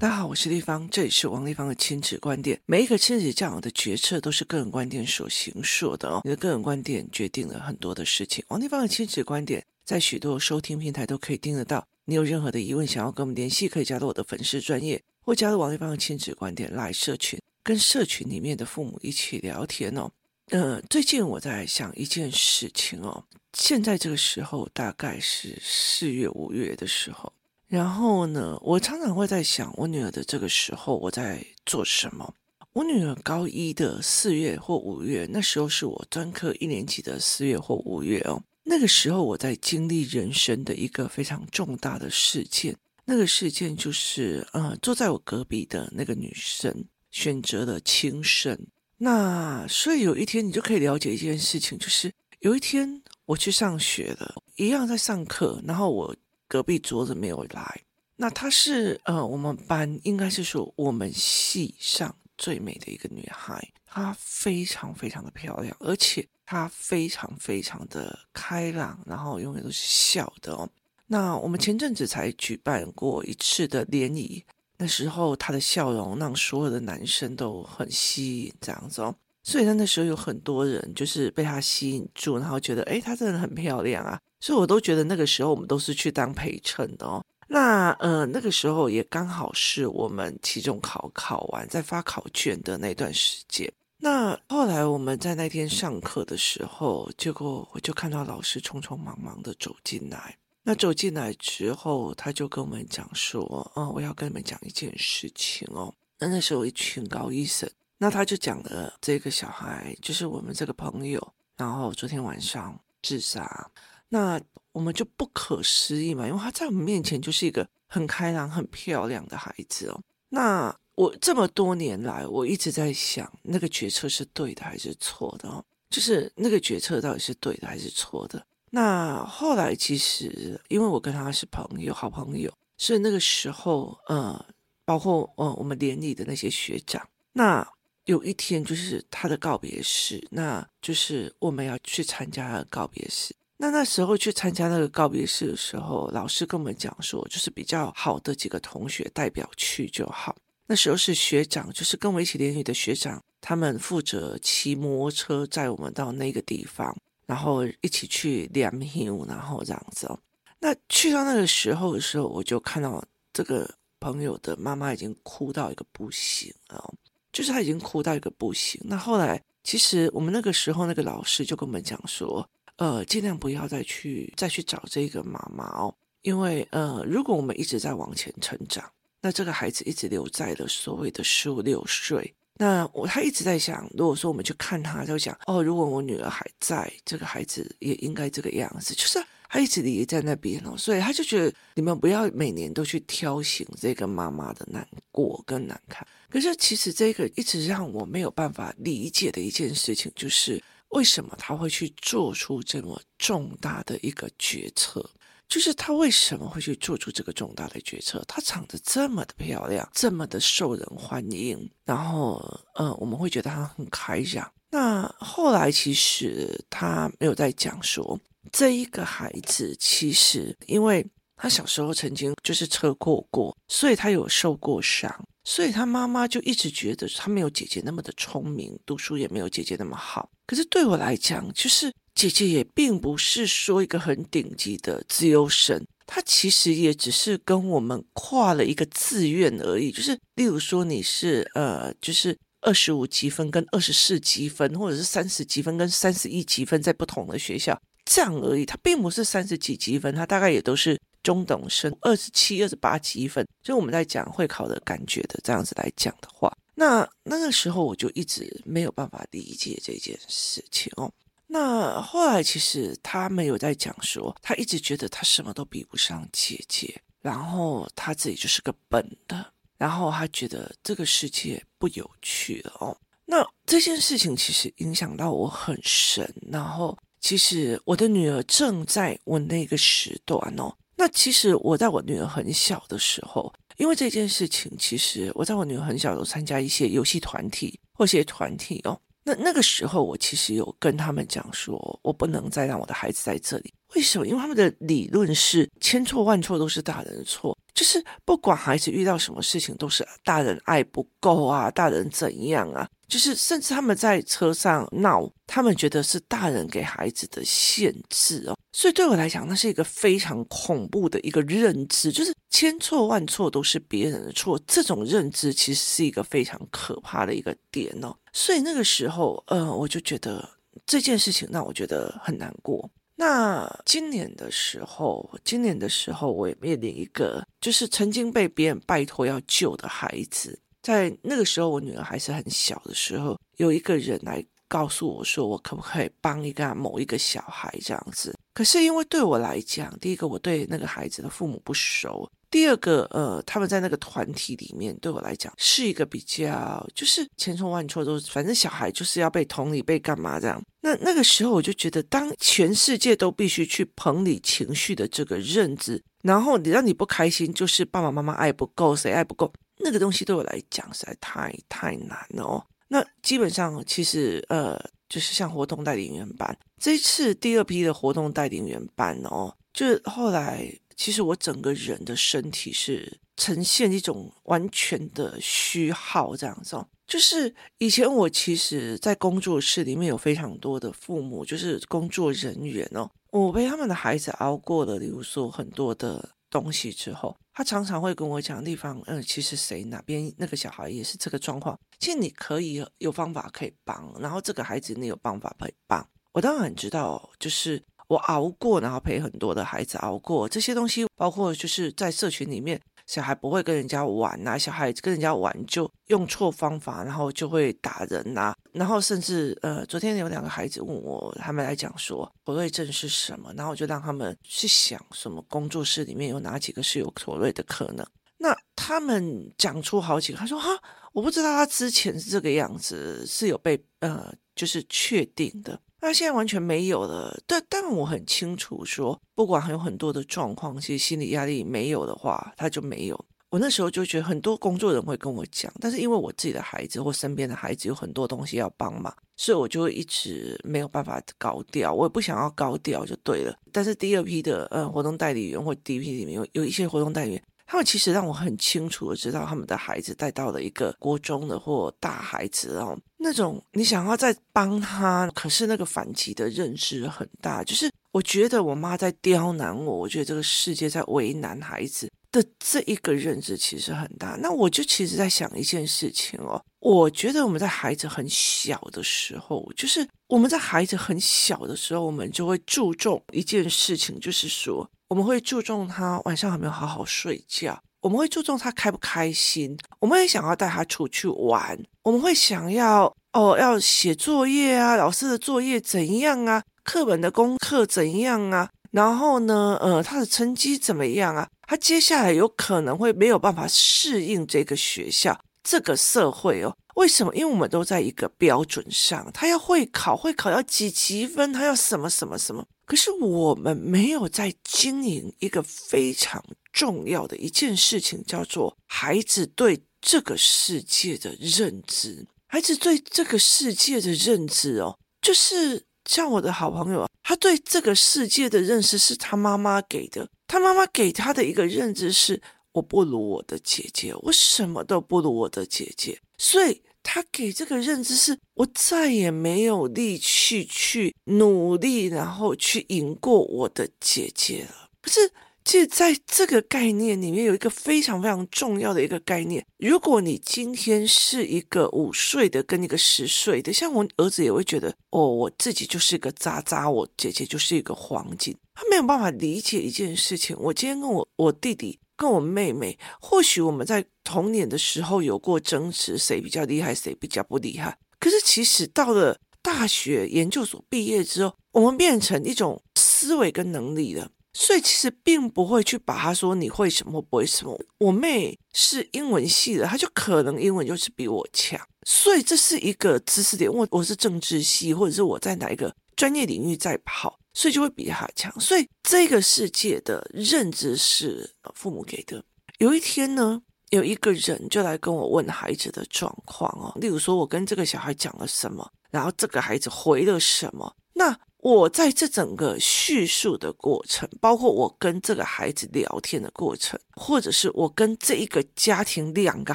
大家好，我是丽芳，这里是王立芳的亲子观点。每一个亲子教养的决策都是个人观点所形塑的哦，你的个人观点决定了很多的事情。王立芳的亲子观点在许多收听平台都可以听得到。你有任何的疑问想要跟我们联系，可以加入我的粉丝专业，或加入王立芳的亲子观点来社群，跟社群里面的父母一起聊天哦。呃，最近我在想一件事情哦，现在这个时候大概是四月五月的时候。然后呢，我常常会在想，我女儿的这个时候我在做什么？我女儿高一的四月或五月，那时候是我专科一年级的四月或五月哦。那个时候我在经历人生的一个非常重大的事件，那个事件就是，呃，坐在我隔壁的那个女生选择了轻生。那所以有一天你就可以了解一件事情，就是有一天我去上学了，一样在上课，然后我。隔壁桌子没有来，那她是呃，我们班应该是说我们系上最美的一个女孩，她非常非常的漂亮，而且她非常非常的开朗，然后永远都是笑的哦。那我们前阵子才举办过一次的联谊，那时候她的笑容让所有的男生都很吸引，这样子哦。所以那时候有很多人就是被她吸引住，然后觉得诶，她真的很漂亮啊。所以我都觉得那个时候我们都是去当陪衬的哦。那呃那个时候也刚好是我们期中考考完在发考卷的那段时间。那后来我们在那天上课的时候，结果我就看到老师匆匆忙忙的走进来。那走进来之后，他就跟我们讲说：“嗯，我要跟你们讲一件事情哦。”那那时候一群高一生，那他就讲了这个小孩就是我们这个朋友，然后昨天晚上自杀。那我们就不可思议嘛，因为他在我们面前就是一个很开朗、很漂亮的孩子哦。那我这么多年来，我一直在想，那个决策是对的还是错的哦？就是那个决策到底是对的还是错的？那后来其实，因为我跟他是朋友、好朋友，所以那个时候，呃，包括呃我们连里的那些学长，那有一天就是他的告别式，那就是我们要去参加他的告别式。那那时候去参加那个告别式的时候，老师跟我们讲说，就是比较好的几个同学代表去就好。那时候是学长，就是跟我一起联谊的学长，他们负责骑摩托车载我们到那个地方，然后一起去联谊，然后这样子哦。那去到那个时候的时候，我就看到这个朋友的妈妈已经哭到一个不行了，就是他已经哭到一个不行。那后来，其实我们那个时候那个老师就跟我们讲说。呃，尽量不要再去再去找这个妈妈哦，因为呃，如果我们一直在往前成长，那这个孩子一直留在了所谓的十五六岁，那我他一直在想，如果说我们去看他，就想哦，如果我女儿还在，这个孩子也应该这个样子，就是他一直离在那边哦，所以他就觉得你们不要每年都去挑醒这个妈妈的难过跟难看。可是其实这个一直让我没有办法理解的一件事情就是。为什么他会去做出这么重大的一个决策？就是他为什么会去做出这个重大的决策？他长得这么的漂亮，这么的受人欢迎，然后，呃，我们会觉得他很开朗。那后来其实他没有在讲说，这一个孩子其实因为他小时候曾经就是车祸过，所以他有受过伤。所以他妈妈就一直觉得他没有姐姐那么的聪明，读书也没有姐姐那么好。可是对我来讲，就是姐姐也并不是说一个很顶级的资优生，她其实也只是跟我们跨了一个志愿而已。就是例如说你是呃，就是二十五积分跟二十四积分，或者是三十积分跟三十一积分，在不同的学校这样而已。她并不是三十几积分，她大概也都是。中等生二十七、二十八积分，就我们在讲会考的感觉的这样子来讲的话，那那个时候我就一直没有办法理解这件事情哦。那后来其实他没有在讲说，他一直觉得他什么都比不上姐姐，然后他自己就是个笨的，然后他觉得这个世界不有趣了哦。那这件事情其实影响到我很深，然后其实我的女儿正在我那个时段哦。那其实我在我女儿很小的时候，因为这件事情，其实我在我女儿很小的时候参加一些游戏团体或一些团体哦。那那个时候，我其实有跟他们讲说，我不能再让我的孩子在这里。为什么？因为他们的理论是千错万错都是大人的错，就是不管孩子遇到什么事情，都是大人爱不够啊，大人怎样啊，就是甚至他们在车上闹，他们觉得是大人给孩子的限制哦。所以对我来讲，那是一个非常恐怖的一个认知，就是千错万错都是别人的错。这种认知其实是一个非常可怕的一个点哦。所以那个时候，呃，我就觉得这件事情让我觉得很难过。那今年的时候，今年的时候，我也面临一个，就是曾经被别人拜托要救的孩子，在那个时候，我女儿还是很小的时候，有一个人来告诉我说，我可不可以帮一个某一个小孩这样子。可是因为对我来讲，第一个我对那个孩子的父母不熟。第二个，呃，他们在那个团体里面，对我来讲是一个比较，就是千错万错都，反正小孩就是要被同理，被干嘛这样。那那个时候我就觉得，当全世界都必须去捧你情绪的这个认知，然后你让你不开心，就是爸爸妈妈爱不够，谁爱不够，那个东西对我来讲实在太太难了哦。那基本上其实，呃，就是像活动带领员班这一次第二批的活动带领员班哦，就是后来。其实我整个人的身体是呈现一种完全的虚耗，这样子。就是以前我其实，在工作室里面有非常多的父母，就是工作人员哦。我被他们的孩子熬过了，例如说很多的东西之后，他常常会跟我讲地方，嗯，其实谁哪边那个小孩也是这个状况，其实你可以有方法可以帮，然后这个孩子你有办法可以帮。我当然知道，就是。我熬过，然后陪很多的孩子熬过。这些东西，包括就是在社群里面，小孩不会跟人家玩呐、小孩跟人家玩就用错方法，然后就会打人呐、然后甚至呃，昨天有两个孩子问我，他们来讲说妥瑞症是什么，然后我就让他们去想什么工作室里面有哪几个是有妥瑞的可能，那他们讲出好几个，他说哈，我不知道他之前是这个样子，是有被呃，就是确定的。那现在完全没有了，但但我很清楚说，不管还有很多的状况，其实心理压力没有的话，他就没有。我那时候就觉得很多工作人会跟我讲，但是因为我自己的孩子或身边的孩子有很多东西要帮忙，所以我就一直没有办法高调，我也不想要高调就对了。但是第二批的呃活动代理员或第一批里面有有一些活动代理员。他们其实让我很清楚的知道，他们的孩子带到了一个国中的或大孩子哦，那种你想要再帮他，可是那个反击的认知很大。就是我觉得我妈在刁难我，我觉得这个世界在为难孩子的这一个认知其实很大。那我就其实在想一件事情哦，我觉得我们在孩子很小的时候，就是我们在孩子很小的时候，我们就会注重一件事情，就是说。我们会注重他晚上有没有好好睡觉，我们会注重他开不开心，我们也想要带他出去玩，我们会想要哦要写作业啊，老师的作业怎样啊，课本的功课怎样啊，然后呢，呃，他的成绩怎么样啊？他接下来有可能会没有办法适应这个学校、这个社会哦。为什么？因为我们都在一个标准上，他要会考，会考要几级分，他要什么什么什么。可是我们没有在经营一个非常重要的一件事情，叫做孩子对这个世界的认知。孩子对这个世界的认知哦，就是像我的好朋友，他对这个世界的认识是他妈妈给的。他妈妈给他的一个认知是：我不如我的姐姐，我什么都不如我的姐姐，所以。他给这个认知是，我再也没有力气去努力，然后去赢过我的姐姐了。可是，其实在这个概念里面有一个非常非常重要的一个概念：如果你今天是一个五岁的跟一个十岁的，像我儿子也会觉得，哦，我自己就是一个渣渣，我姐姐就是一个黄金。他没有办法理解一件事情。我今天跟我我弟弟。跟我妹妹，或许我们在童年的时候有过争执，谁比较厉害，谁比较不厉害。可是其实到了大学、研究所毕业之后，我们变成一种思维跟能力了，所以其实并不会去把他说你会什么不会什么。我妹是英文系的，她就可能英文就是比我强，所以这是一个知识点。我我是政治系，或者是我在哪一个专业领域在跑。所以就会比他强，所以这个世界的认知是父母给的。有一天呢，有一个人就来跟我问孩子的状况哦，例如说我跟这个小孩讲了什么，然后这个孩子回了什么？那我在这整个叙述的过程，包括我跟这个孩子聊天的过程，或者是我跟这一个家庭两个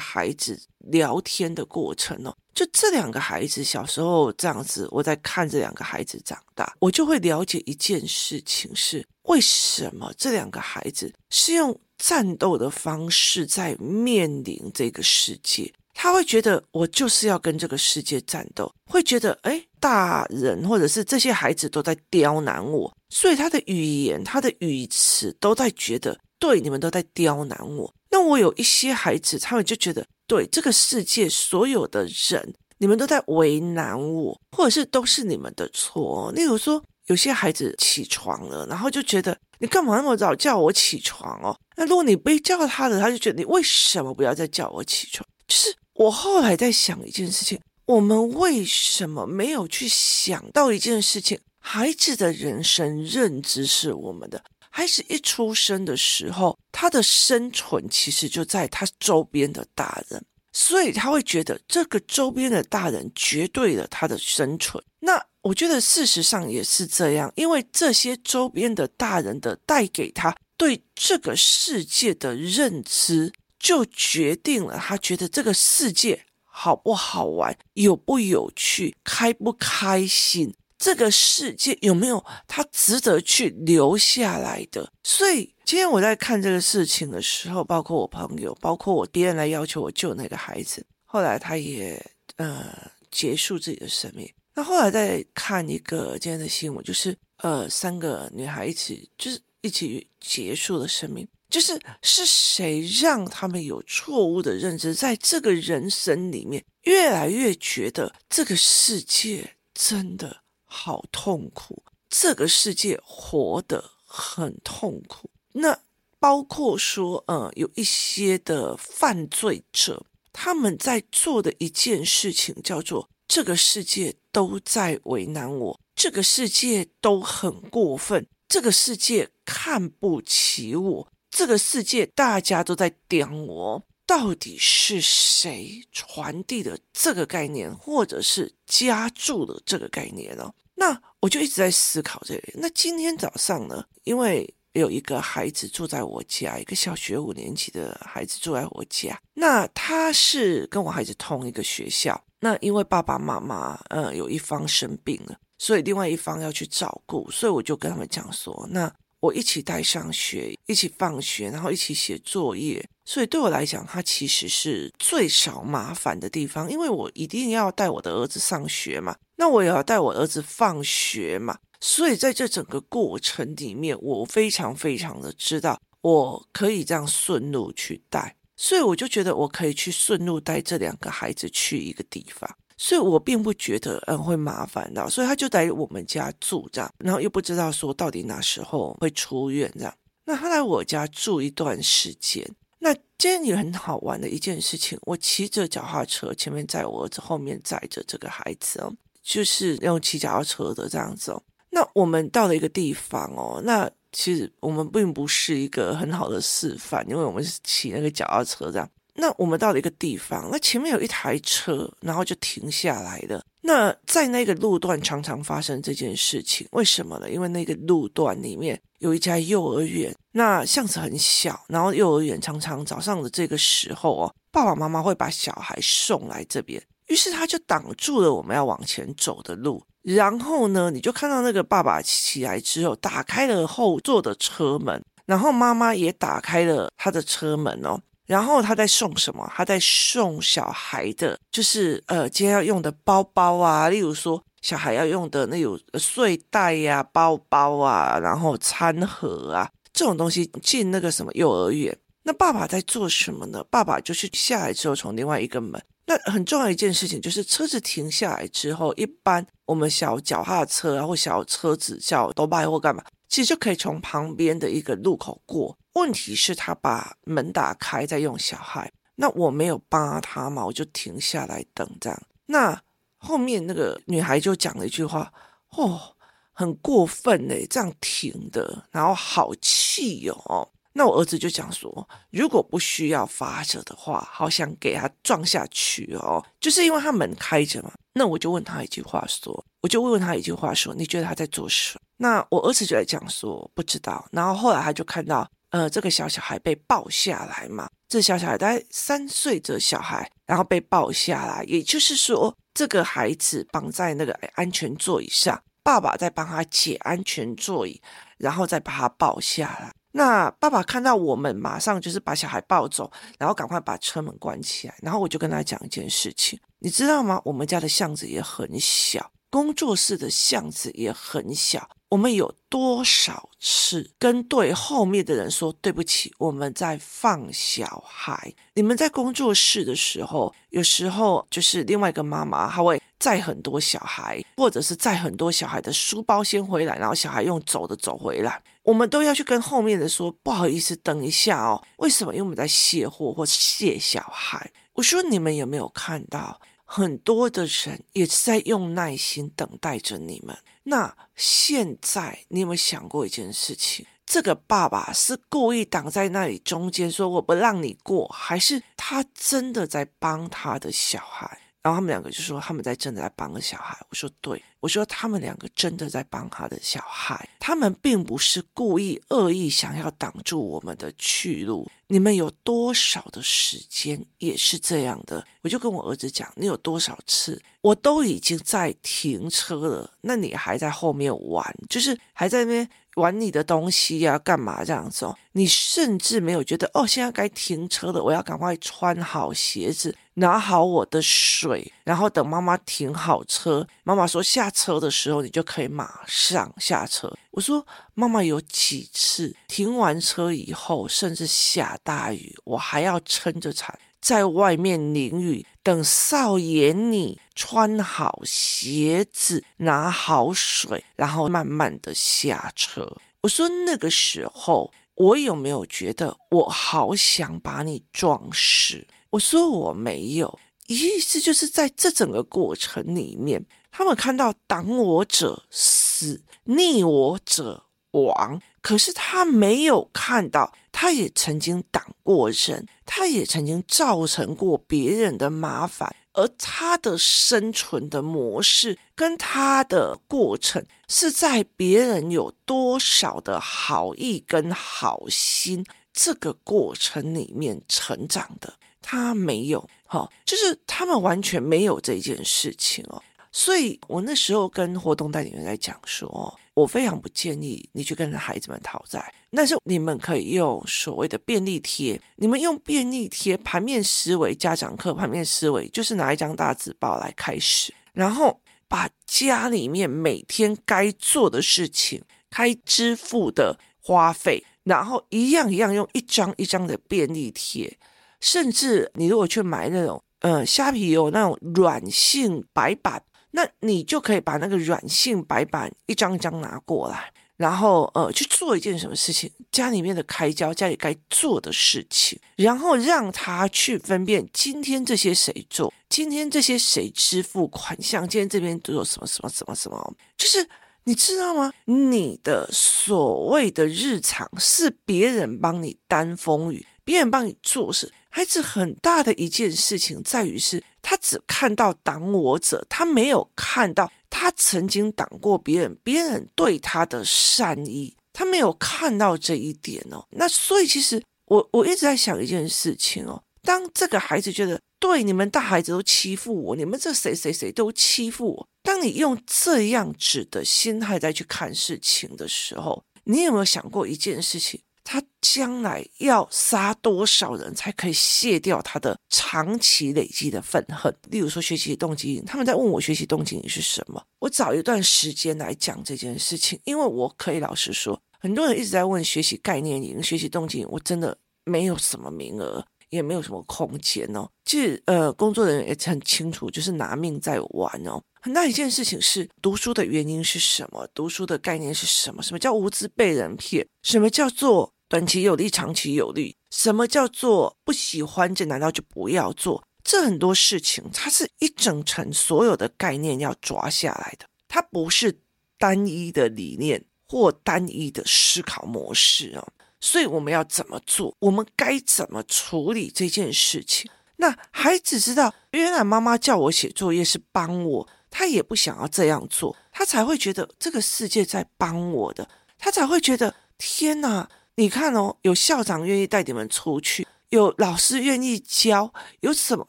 孩子聊天的过程哦，就这两个孩子小时候这样子，我在看这两个孩子长大，我就会了解一件事情是：为什么这两个孩子是用战斗的方式在面临这个世界？他会觉得我就是要跟这个世界战斗，会觉得诶，大人或者是这些孩子都在刁难我，所以他的语言、他的语词都在觉得，对，你们都在刁难我。那我有一些孩子，他们就觉得，对，这个世界所有的人，你们都在为难我，或者是都是你们的错。例如说，有些孩子起床了，然后就觉得你干嘛那么早叫我起床哦？那如果你不叫他的，他就觉得你为什么不要再叫我起床？就是。我后来在想一件事情：我们为什么没有去想到一件事情？孩子的人生认知是我们的。孩子一出生的时候，他的生存其实就在他周边的大人，所以他会觉得这个周边的大人绝对了他的生存。那我觉得事实上也是这样，因为这些周边的大人的带给他对这个世界的认知。就决定了，他觉得这个世界好不好玩，有不有趣，开不开心，这个世界有没有他值得去留下来的。所以今天我在看这个事情的时候，包括我朋友，包括我别人来要求我救那个孩子，后来他也呃结束自己的生命。那后来再看一个今天的新闻，就是呃三个女孩一起就是一起结束了生命。就是是谁让他们有错误的认知，在这个人生里面，越来越觉得这个世界真的好痛苦，这个世界活得很痛苦。那包括说，呃，有一些的犯罪者，他们在做的一件事情叫做：这个世界都在为难我，这个世界都很过分，这个世界看不起我。这个世界大家都在刁我，到底是谁传递了这个概念，或者是加注了这个概念呢？那我就一直在思考这个。那今天早上呢，因为有一个孩子住在我家，一个小学五年级的孩子住在我家，那他是跟我孩子同一个学校。那因为爸爸妈妈，呃，有一方生病了，所以另外一方要去照顾，所以我就跟他们讲说，那。我一起带上学，一起放学，然后一起写作业，所以对我来讲，它其实是最少麻烦的地方，因为我一定要带我的儿子上学嘛，那我也要带我儿子放学嘛，所以在这整个过程里面，我非常非常的知道我可以这样顺路去带，所以我就觉得我可以去顺路带这两个孩子去一个地方。所以我并不觉得嗯会麻烦到，所以他就在我们家住这样，然后又不知道说到底哪时候会出院这样。那他来我家住一段时间，那今天也很好玩的一件事情，我骑着脚踏车，前面载我儿子，后面载着这个孩子哦，就是用骑脚踏车的这样子哦。那我们到了一个地方哦，那其实我们并不是一个很好的示范，因为我们是骑那个脚踏车这样。那我们到了一个地方，那前面有一台车，然后就停下来了。那在那个路段常常发生这件事情，为什么呢？因为那个路段里面有一家幼儿园，那巷子很小，然后幼儿园常常早上的这个时候哦，爸爸妈妈会把小孩送来这边，于是他就挡住了我们要往前走的路。然后呢，你就看到那个爸爸起来之后，打开了后座的车门，然后妈妈也打开了他的车门哦。然后他在送什么？他在送小孩的，就是呃，今天要用的包包啊，例如说小孩要用的那种睡袋呀、包包啊，然后餐盒啊这种东西进那个什么幼儿园。那爸爸在做什么呢？爸爸就是下来之后从另外一个门。那很重要一件事情就是车子停下来之后，一般我们小脚踏车啊或小车子小都拜或干嘛，其实就可以从旁边的一个路口过。问题是，他把门打开在用小孩，那我没有扒他嘛，我就停下来等这样。那后面那个女孩就讲了一句话：“哦，很过分嘞，这样停的，然后好气哦。”那我儿子就讲说：“如果不需要罚则的话，好想给他撞下去哦，就是因为他门开着嘛。那我就问他一句话说，我就问问他一句话说，你觉得他在做什么？那我儿子就在讲说不知道。然后后来他就看到，呃，这个小小孩被抱下来嘛，这小小孩大概三岁的小孩，然后被抱下来，也就是说，这个孩子绑在那个安全座椅上，爸爸在帮他解安全座椅，然后再把他抱下来。那爸爸看到我们，马上就是把小孩抱走，然后赶快把车门关起来。然后我就跟他讲一件事情，你知道吗？我们家的巷子也很小，工作室的巷子也很小。我们有多少次跟对后面的人说对不起？我们在放小孩。你们在工作室的时候，有时候就是另外一个妈妈，她会载很多小孩，或者是载很多小孩的书包先回来，然后小孩用走的走回来。我们都要去跟后面的说不好意思，等一下哦。为什么？因为我们在卸货或卸小孩。我说你们有没有看到，很多的人也是在用耐心等待着你们。那现在你有没有想过一件事情？这个爸爸是故意挡在那里中间，说我不让你过，还是他真的在帮他的小孩？然后他们两个就说他们在真的在帮个小孩。我说对，我说他们两个真的在帮他的小孩，他们并不是故意恶意想要挡住我们的去路。你们有多少的时间也是这样的？我就跟我儿子讲，你有多少次我都已经在停车了，那你还在后面玩，就是还在那边。玩你的东西呀、啊，干嘛这样子哦？你甚至没有觉得哦，现在该停车了，我要赶快穿好鞋子，拿好我的水，然后等妈妈停好车。妈妈说下车的时候，你就可以马上下车。我说妈妈有几次停完车以后，甚至下大雨，我还要撑着伞。在外面淋雨，等少爷你穿好鞋子，拿好水，然后慢慢的下车。我说那个时候，我有没有觉得我好想把你撞死？我说我没有，意思就是在这整个过程里面，他们看到挡我者死，逆我者亡。可是他没有看到，他也曾经挡过人，他也曾经造成过别人的麻烦，而他的生存的模式跟他的过程是在别人有多少的好意跟好心这个过程里面成长的，他没有，哈，就是他们完全没有这件事情哦。所以我那时候跟活动代理人在讲说，我非常不建议你去跟孩子们讨债，但是你们可以用所谓的便利贴，你们用便利贴盘面思维家长课盘面思维，就是拿一张大纸报来开始，然后把家里面每天该做的事情、该支付的花费，然后一样一样用一张一张的便利贴，甚至你如果去买那种呃虾皮有那种软性白板。那你就可以把那个软性白板一张一张拿过来，然后呃去做一件什么事情，家里面的开销，家里该做的事情，然后让他去分辨今天这些谁做，今天这些谁支付款项，今天这边都有什么什么什么什么，就是你知道吗？你的所谓的日常是别人帮你担风雨，别人帮你做事。孩子很大的一件事情在于是，他只看到挡我者，他没有看到他曾经挡过别人，别人对他的善意，他没有看到这一点哦。那所以其实我我一直在想一件事情哦，当这个孩子觉得对你们大孩子都欺负我，你们这谁谁谁都欺负我，当你用这样子的心态再去看事情的时候，你有没有想过一件事情？他将来要杀多少人才可以卸掉他的长期累积的愤恨？例如说学习动机，他们在问我学习动机是什么？我找一段时间来讲这件事情，因为我可以老实说，很多人一直在问学习概念营、学习动机，我真的没有什么名额，也没有什么空间哦。其实呃，工作人员也很清楚，就是拿命在玩哦。很大一件事情是读书的原因是什么？读书的概念是什么？什么叫无知被人骗？什么叫做？短期有利，长期有利。什么叫做不喜欢？这难道就不要做？这很多事情，它是一整层所有的概念要抓下来的，它不是单一的理念或单一的思考模式哦。所以我们要怎么做？我们该怎么处理这件事情？那孩子知道，原来妈妈叫我写作业是帮我，他也不想要这样做，他才会觉得这个世界在帮我的，他才会觉得天哪！你看哦，有校长愿意带你们出去，有老师愿意教，有什么，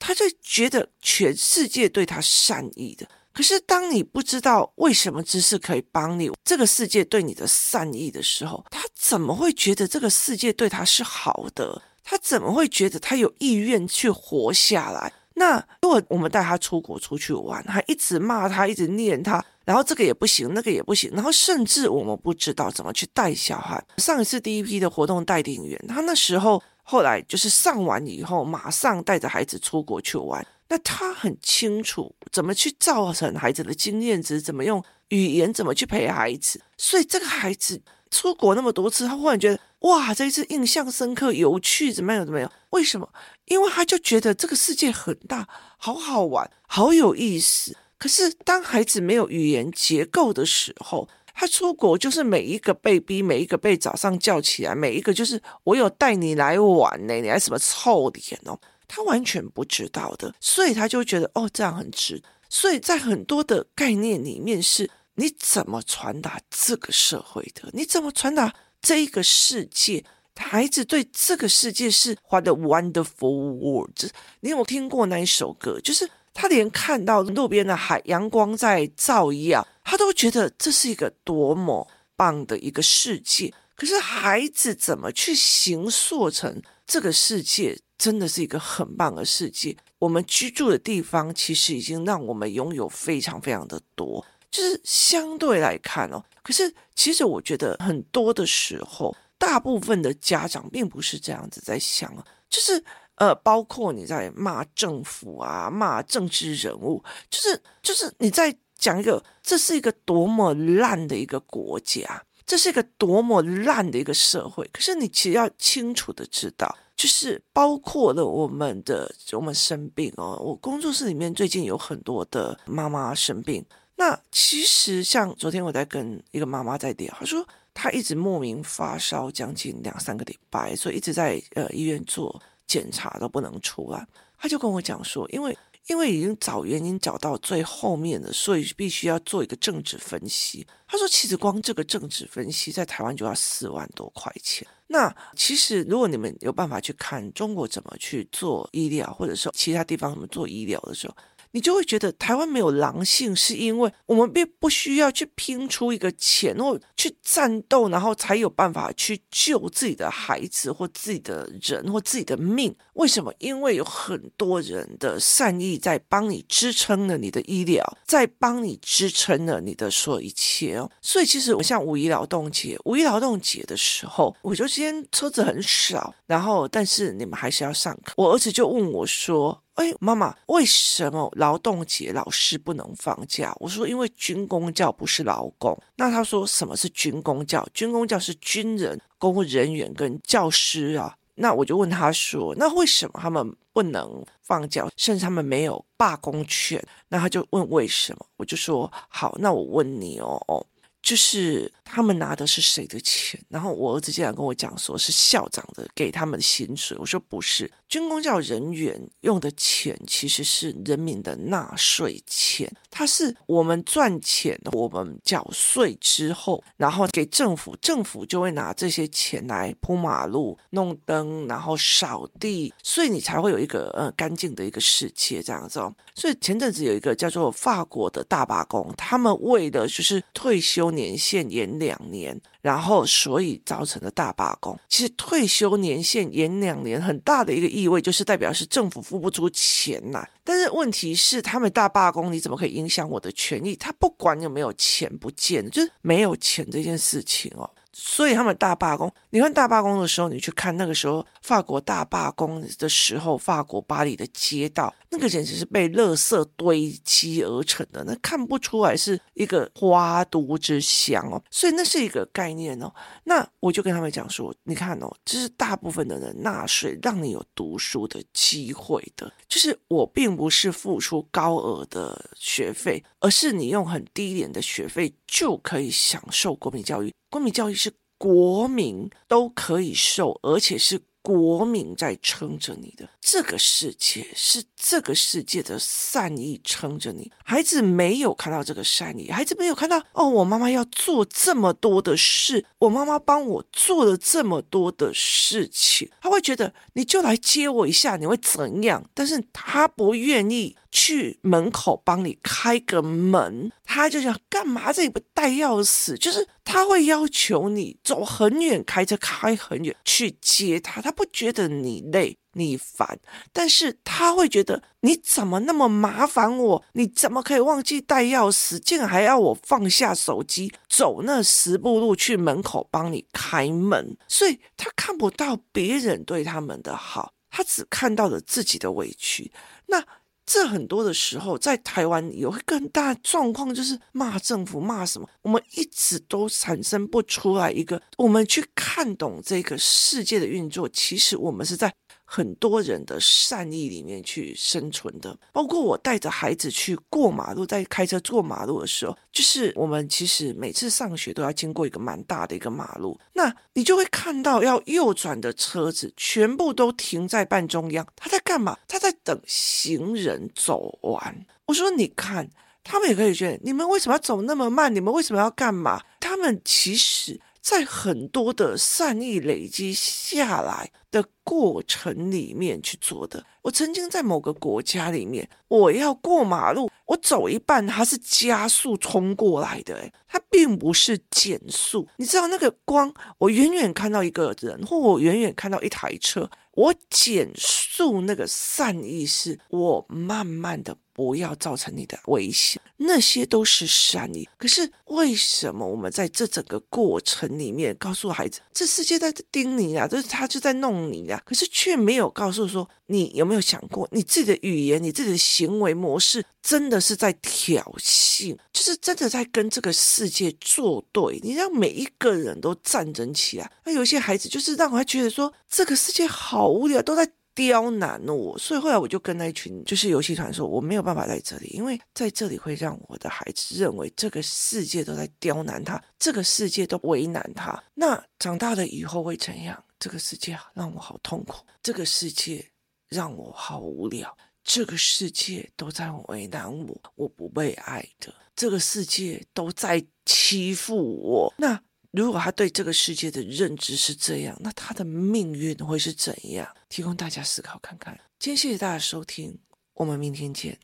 他就觉得全世界对他善意的。可是当你不知道为什么知识可以帮你，这个世界对你的善意的时候，他怎么会觉得这个世界对他是好的？他怎么会觉得他有意愿去活下来？那如果我们带他出国出去玩，还一直骂他，一直念他，然后这个也不行，那个也不行，然后甚至我们不知道怎么去带小孩。上一次第一批的活动带领员，他那时候后来就是上完以后，马上带着孩子出国去玩。那他很清楚怎么去造成孩子的经验值，怎么用语言，怎么去陪孩子。所以这个孩子出国那么多次，他忽然觉得哇，这一次印象深刻、有趣，怎么样？怎么样？为什么？因为他就觉得这个世界很大，好好玩，好有意思。可是当孩子没有语言结构的时候，他出国就是每一个被逼，每一个被早上叫起来，每一个就是我有带你来玩呢，你还什么臭脸哦？他完全不知道的，所以他就觉得哦，这样很值。所以在很多的概念里面，是你怎么传达这个社会的？你怎么传达这一个世界？孩子对这个世界是 What a wonderful world。你有没有听过那一首歌？就是他连看到路边的海阳光在照耀，他都觉得这是一个多么棒的一个世界。可是孩子怎么去形塑成这个世界？真的是一个很棒的世界。我们居住的地方其实已经让我们拥有非常非常的多，就是相对来看哦。可是其实我觉得很多的时候。大部分的家长并不是这样子在想啊，就是呃，包括你在骂政府啊，骂政治人物，就是就是你在讲一个，这是一个多么烂的一个国家，这是一个多么烂的一个社会。可是你其实要清楚的知道，就是包括了我们的我们生病哦，我工作室里面最近有很多的妈妈生病，那其实像昨天我在跟一个妈妈在聊，她说。他一直莫名发烧，将近两三个礼拜，所以一直在呃医院做检查都不能出来。他就跟我讲说，因为因为已经找原因找到最后面了，所以必须要做一个政治分析。他说，其实光这个政治分析在台湾就要四万多块钱。那其实如果你们有办法去看中国怎么去做医疗，或者说其他地方怎么做医疗的时候。你就会觉得台湾没有狼性，是因为我们并不需要去拼出一个钱或去战斗，然后才有办法去救自己的孩子或自己的人或自己的命。为什么？因为有很多人的善意在帮你支撑了你的医疗，在帮你支撑了你的所有一切哦。所以其实我像五一劳动节，五一劳动节的时候，我就今天车子很少，然后但是你们还是要上课。我儿子就问我说。哎，妈妈，为什么劳动节老师不能放假？我说，因为军公教不是劳工。那他说，什么是军公教？军公教是军人、公务人员跟教师啊。那我就问他说，那为什么他们不能放假？甚至他们没有罢工权？那他就问为什么？我就说，好，那我问你哦哦。就是他们拿的是谁的钱？然后我儿子竟然跟我讲说是校长的给他们的薪水。我说不是，军公教人员用的钱其实是人民的纳税钱，它是我们赚钱，我们缴税之后，然后给政府，政府就会拿这些钱来铺马路、弄灯，然后扫地，所以你才会有一个呃干净的一个世界这样子哦。所以前阵子有一个叫做法国的大罢工，他们为的就是退休。年限延两年，然后所以造成的大罢工。其实退休年限延两年，很大的一个意味就是代表是政府付不出钱来。但是问题是，他们大罢工，你怎么可以影响我的权益？他不管有没有钱不见，就是没有钱这件事情哦。所以他们大罢工，你看大罢工的时候，你去看那个时候法国大罢工的时候，法国巴黎的街道，那个简直是被垃圾堆积而成的，那看不出来是一个花都之乡哦。所以那是一个概念哦。那我就跟他们讲说，你看哦，这是大部分的人纳税，让你有读书的机会的。就是我并不是付出高额的学费，而是你用很低廉的学费就可以享受国民教育。国民教育是国民都可以受，而且是国民在撑着你的，这个世界是这个世界的善意撑着你。孩子没有看到这个善意，孩子没有看到哦，我妈妈要做这么多的事，我妈妈帮我做了这么多的事情，他会觉得你就来接我一下，你会怎样？但是他不愿意。去门口帮你开个门，他就想干嘛？这里不带钥匙？就是他会要求你走很远，开车开很远去接他。他不觉得你累你烦，但是他会觉得你怎么那么麻烦我？你怎么可以忘记带钥匙？竟然还要我放下手机，走那十步路去门口帮你开门？所以他看不到别人对他们的好，他只看到了自己的委屈。那。这很多的时候，在台湾有一个大的状况，就是骂政府骂什么，我们一直都产生不出来一个，我们去看懂这个世界的运作。其实我们是在。很多人的善意里面去生存的，包括我带着孩子去过马路，在开车过马路的时候，就是我们其实每次上学都要经过一个蛮大的一个马路，那你就会看到要右转的车子全部都停在半中央，他在干嘛？他在等行人走完。我说，你看，他们也可以觉得，你们为什么要走那么慢？你们为什么要干嘛？他们其实。在很多的善意累积下来的过程里面去做的。我曾经在某个国家里面，我要过马路，我走一半，它是加速冲过来的，诶，它并不是减速。你知道那个光，我远远看到一个人，或我远远看到一台车，我减速那个善意是，我慢慢的。不要造成你的危险，那些都是善意。可是为什么我们在这整个过程里面告诉孩子，这世界在盯你啊，就是他就在弄你啊，可是却没有告诉说，你有没有想过，你自己的语言，你自己的行为模式，真的是在挑衅，就是真的在跟这个世界作对。你让每一个人都战争起来，那有些孩子就是让他觉得说，这个世界好无聊，都在。刁难我，所以后来我就跟那一群就是游戏团说，我没有办法在这里，因为在这里会让我的孩子认为这个世界都在刁难他，这个世界都为难他。那长大了以后会怎样？这个世界让我好痛苦，这个世界让我好无聊，这个世界都在为难我，我不被爱的，这个世界都在欺负我。那。如果他对这个世界的认知是这样，那他的命运会是怎样？提供大家思考看看。今天谢谢大家收听，我们明天见。